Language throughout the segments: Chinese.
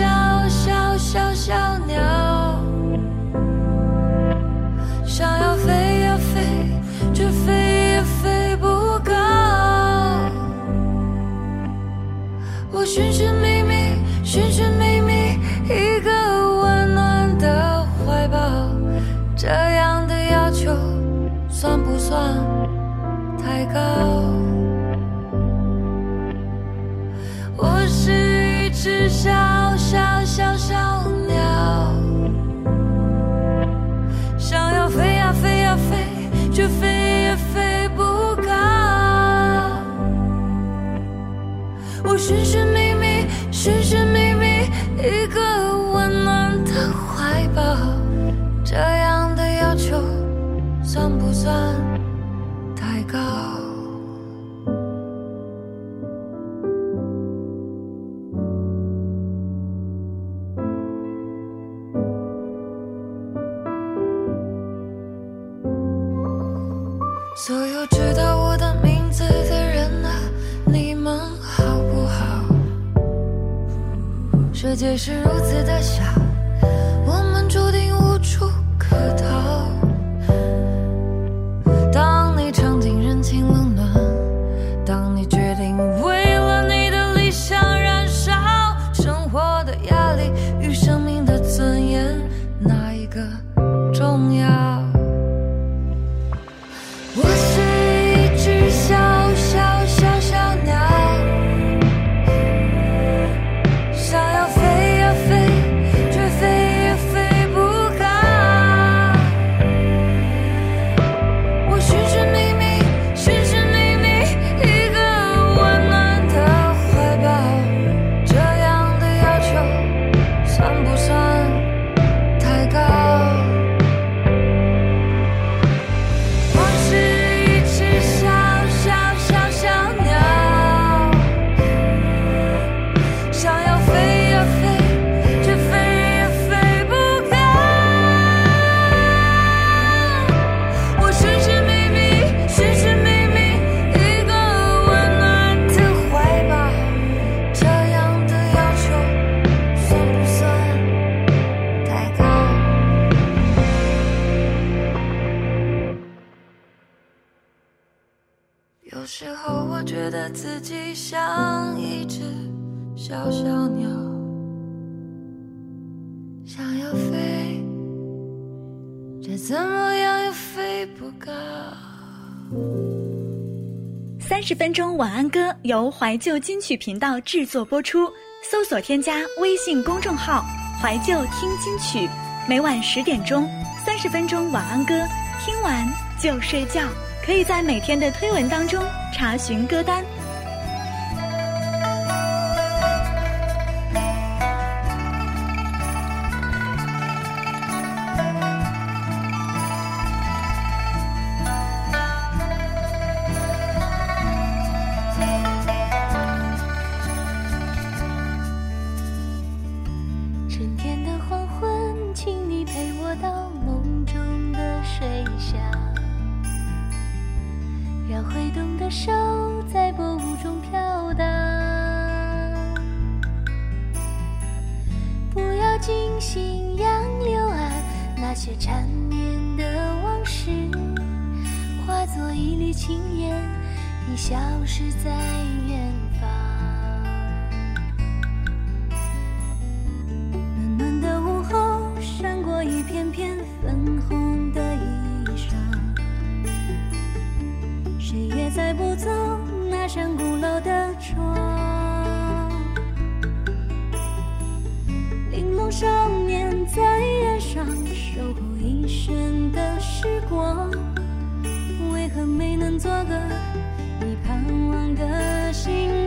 小小小小鸟，想要飞呀飞，却飞也飞不高。我寻寻觅觅，寻寻觅觅一个温暖的怀抱，这样的要求算不算个自己像一只小小鸟，想要飞，却怎么样也飞不高。三十分钟晚安歌由怀旧金曲频道制作播出，搜索添加微信公众号“怀旧听金曲”，每晚十点钟，三十分钟晚安歌，听完就睡觉。可以在每天的推文当中查询歌单。可没能做个你盼望的新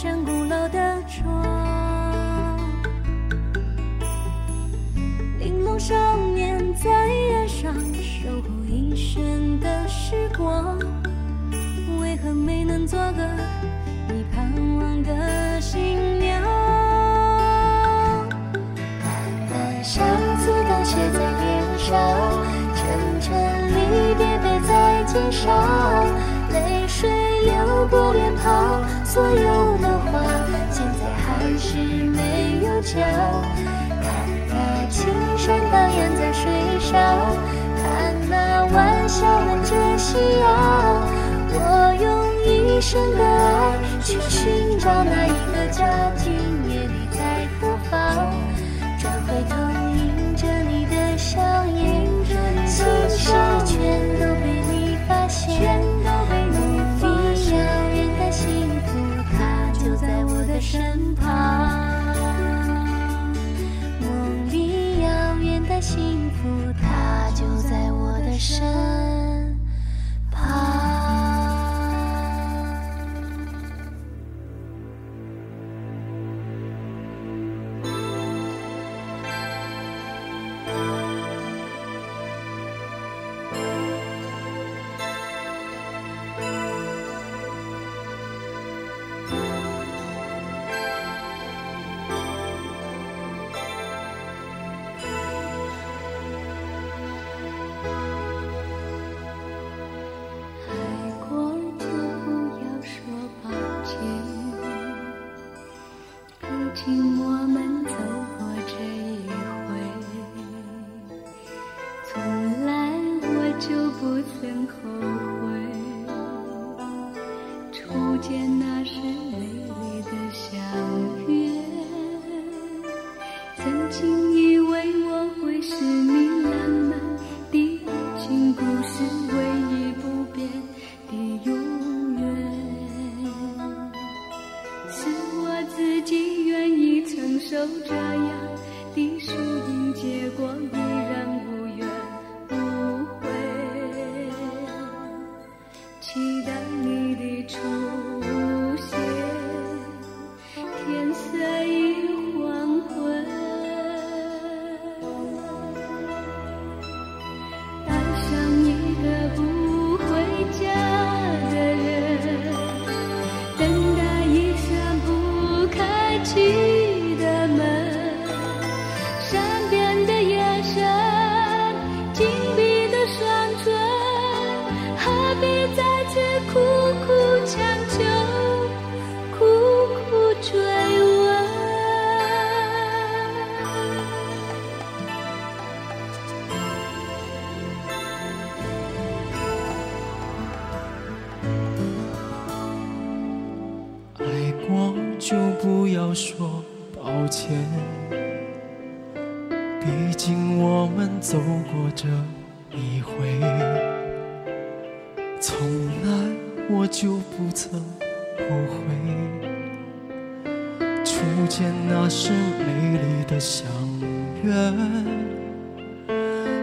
扇古老的窗。玲珑少年在岸上守候一生的时光为何没能做个你盼望的新娘？淡淡相思都写在脸上沉沉离别背在肩上泪水流过脸庞所有的还是没有家看那青山荡漾在水上看那晚霞吻着夕阳我用一生的爱去寻找那一个家。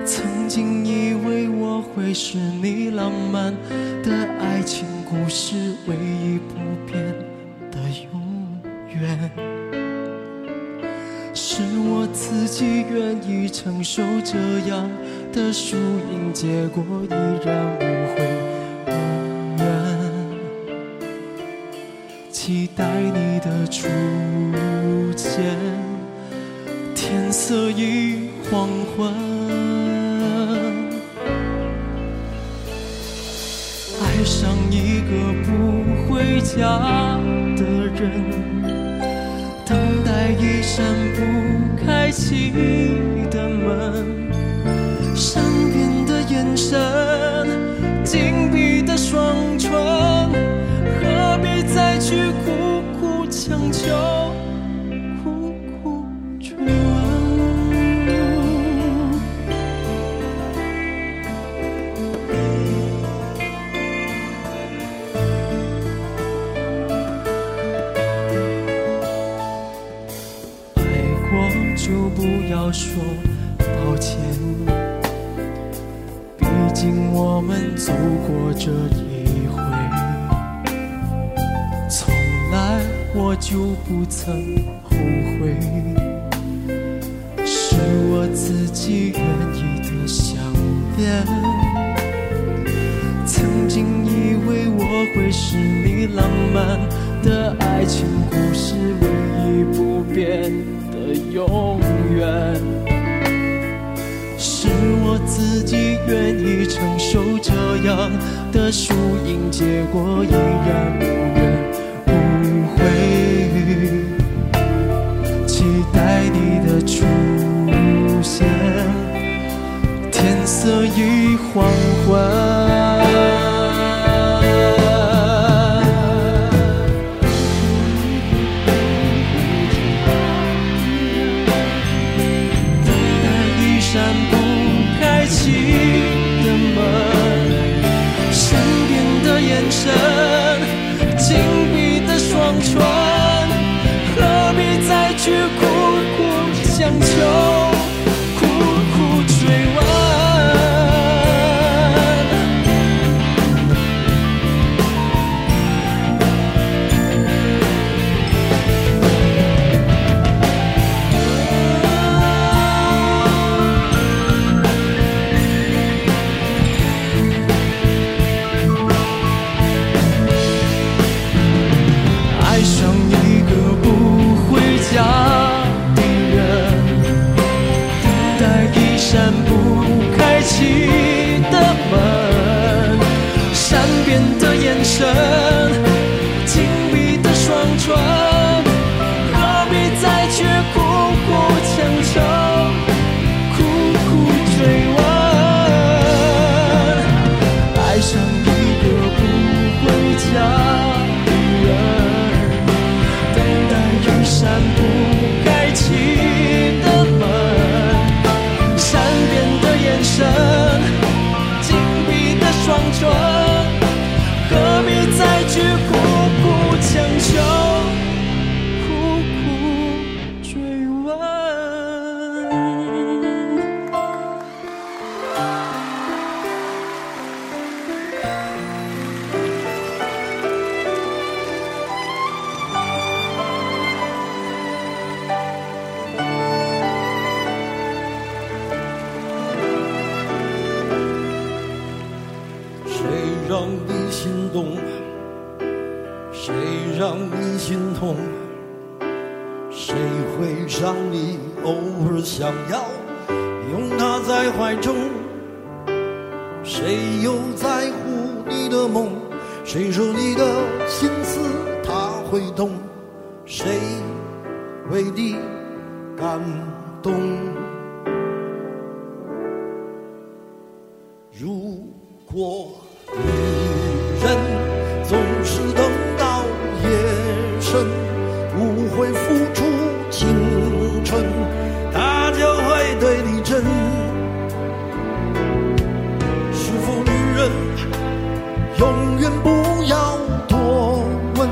曾经以为我会是你浪漫的爱情故事唯一不变的永远，是我自己愿意承受这样的输赢，结果依然无悔无怨，期待你的出现。色已黄昏。爱上一个不回家的人等待一扇不开启我说抱歉。毕竟我们走过这一回从来我就不曾后色已黄昏。他就会对你真。是否女人永远不要多问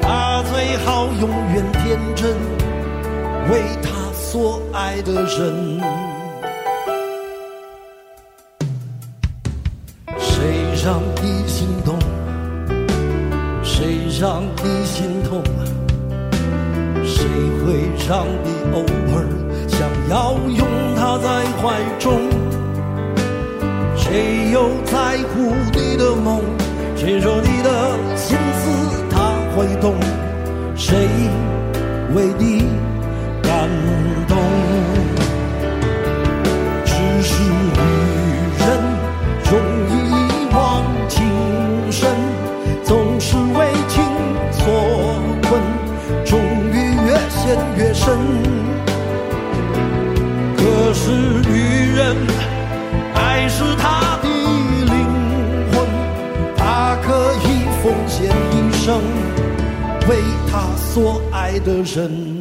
他最好永远天真为她所爱的人。身。可是女人，爱是她的灵魂，她可以奉献一生为她所爱的人。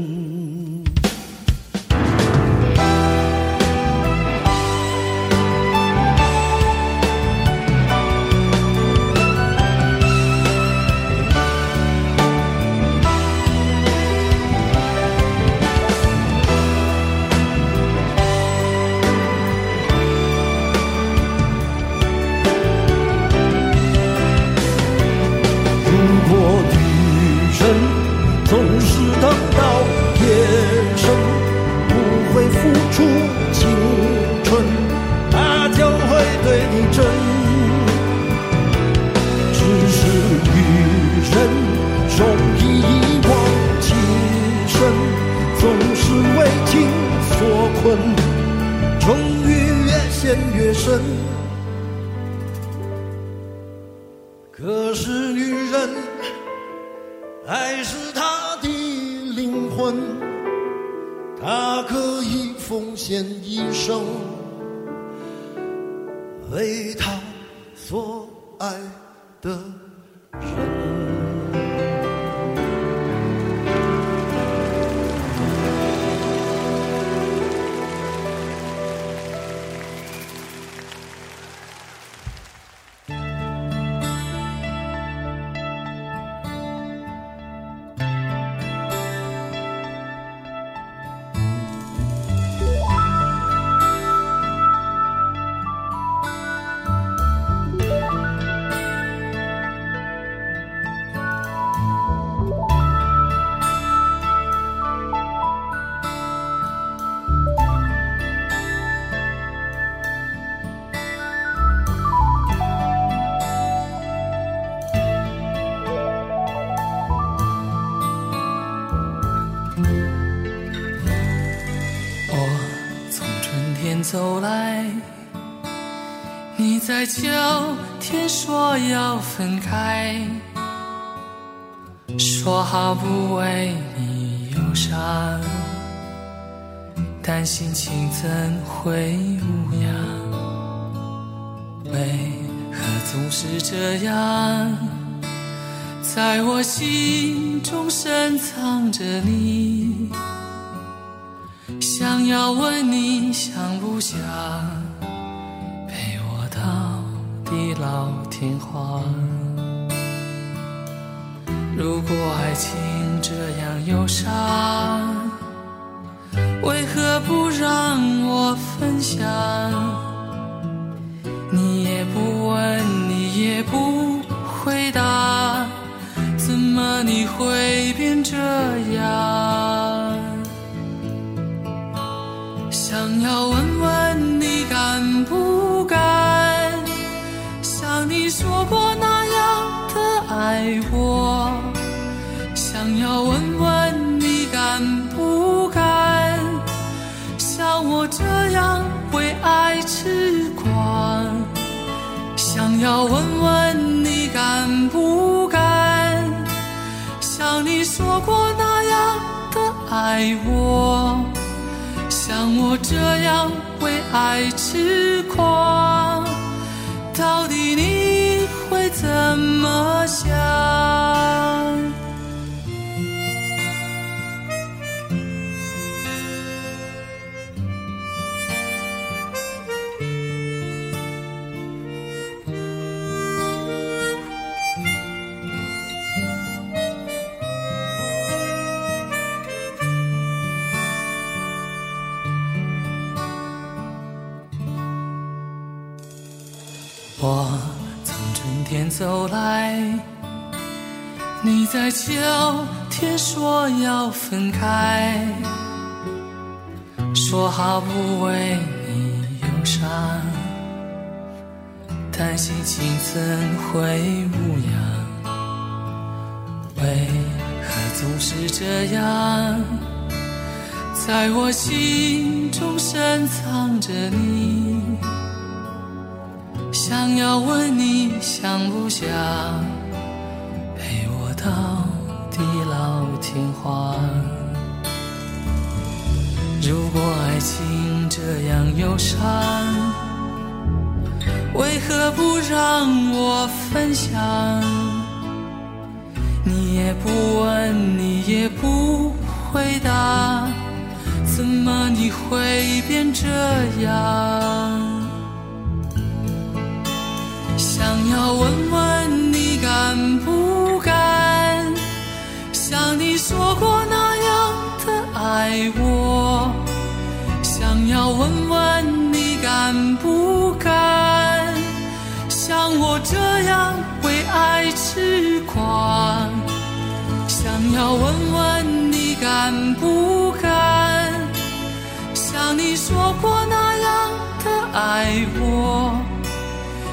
献一生，为他所爱的天说要分开，说好不为你忧伤，但心情怎会无恙？为何总是这样？在我心中深藏着你。想要问你想不想老天荒？如果爱情这样忧伤，为何不让我分享？你也不问，你也不回答，怎么你会变这样？要问问你敢不敢，像你说过那样的爱我。像我这样为爱痴狂，到底你会怎么想？在秋天说要分开，说好不为你忧伤，但心情怎会无恙？为何总是这样，在我心中深藏着你？想要问你想不想听话？如果爱情这样忧伤，为何不让我分享？你也不问，你也不回答，怎么你会变这样？想要问问你敢不，说过那样的爱我。想要问问你敢不敢，像我这样为爱痴狂。想要问问你敢不敢，像你说过那样的爱我。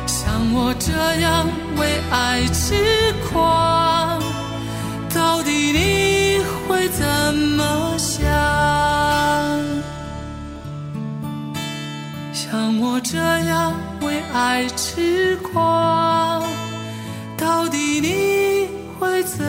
像我这样为爱痴狂，会怎么想？像我这样为爱痴狂，到底你会怎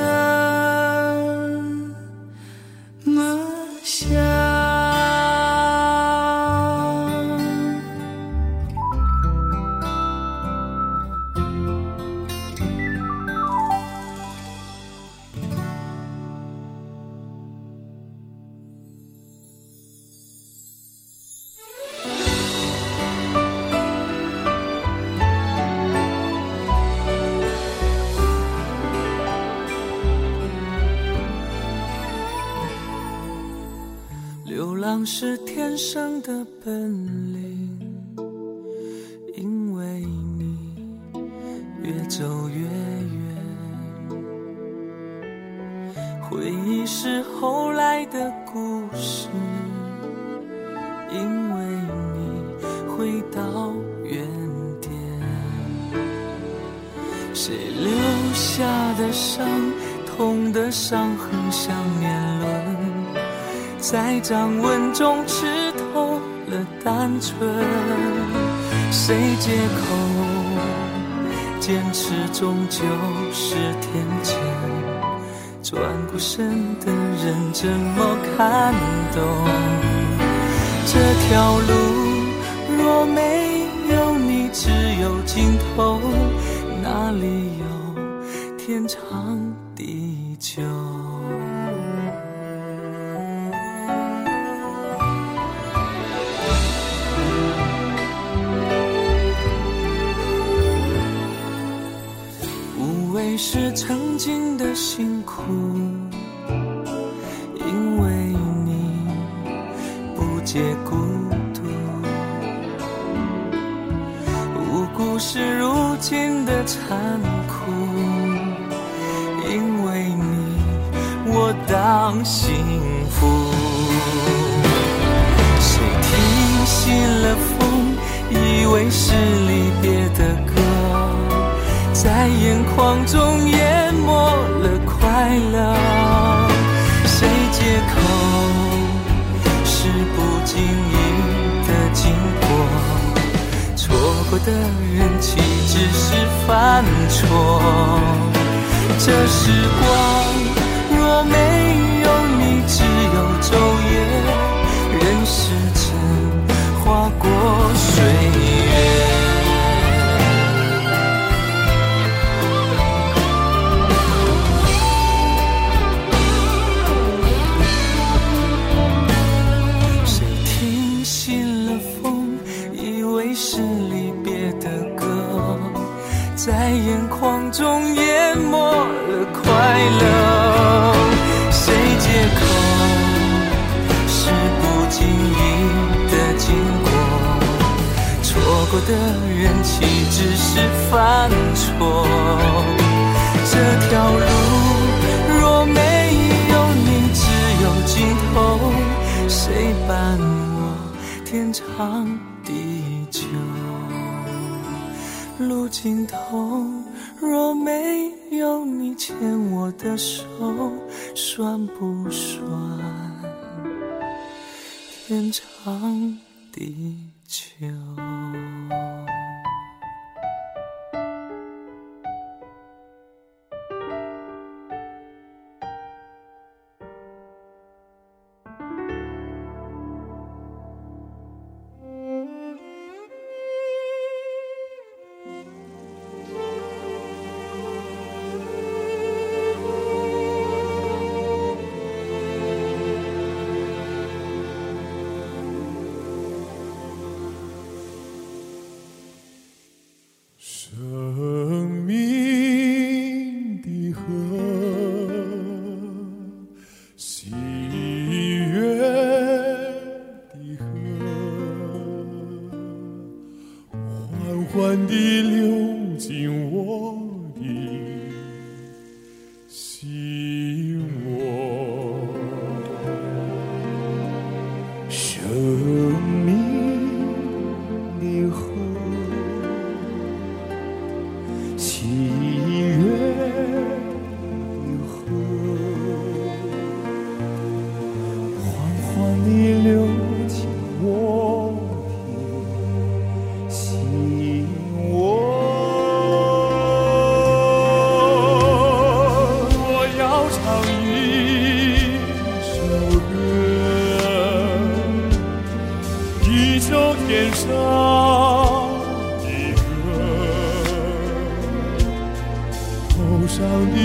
是天生的本领，在掌纹中吃透了单纯，谁借口坚持终究是天真？转过身的人怎么看懂这条路？若没有你，只有尽头，哪里有天长地久？是曾经的辛苦，因为你不解孤独。无辜是如今的残酷，因为你我当幸福。谁听信了风，以为是离别的歌。在眼眶中淹没了快乐，谁借口是不经意的经过？错过的人岂只是犯错？这时光若没有你，只有昼夜，任时针划过岁错的人，岂只是犯错？这条路若没有你，只有尽头，谁伴我天长地久？路尽头若没有你牵我的手，算不算天长地久？生唱一首歌，一首天上的歌。头上的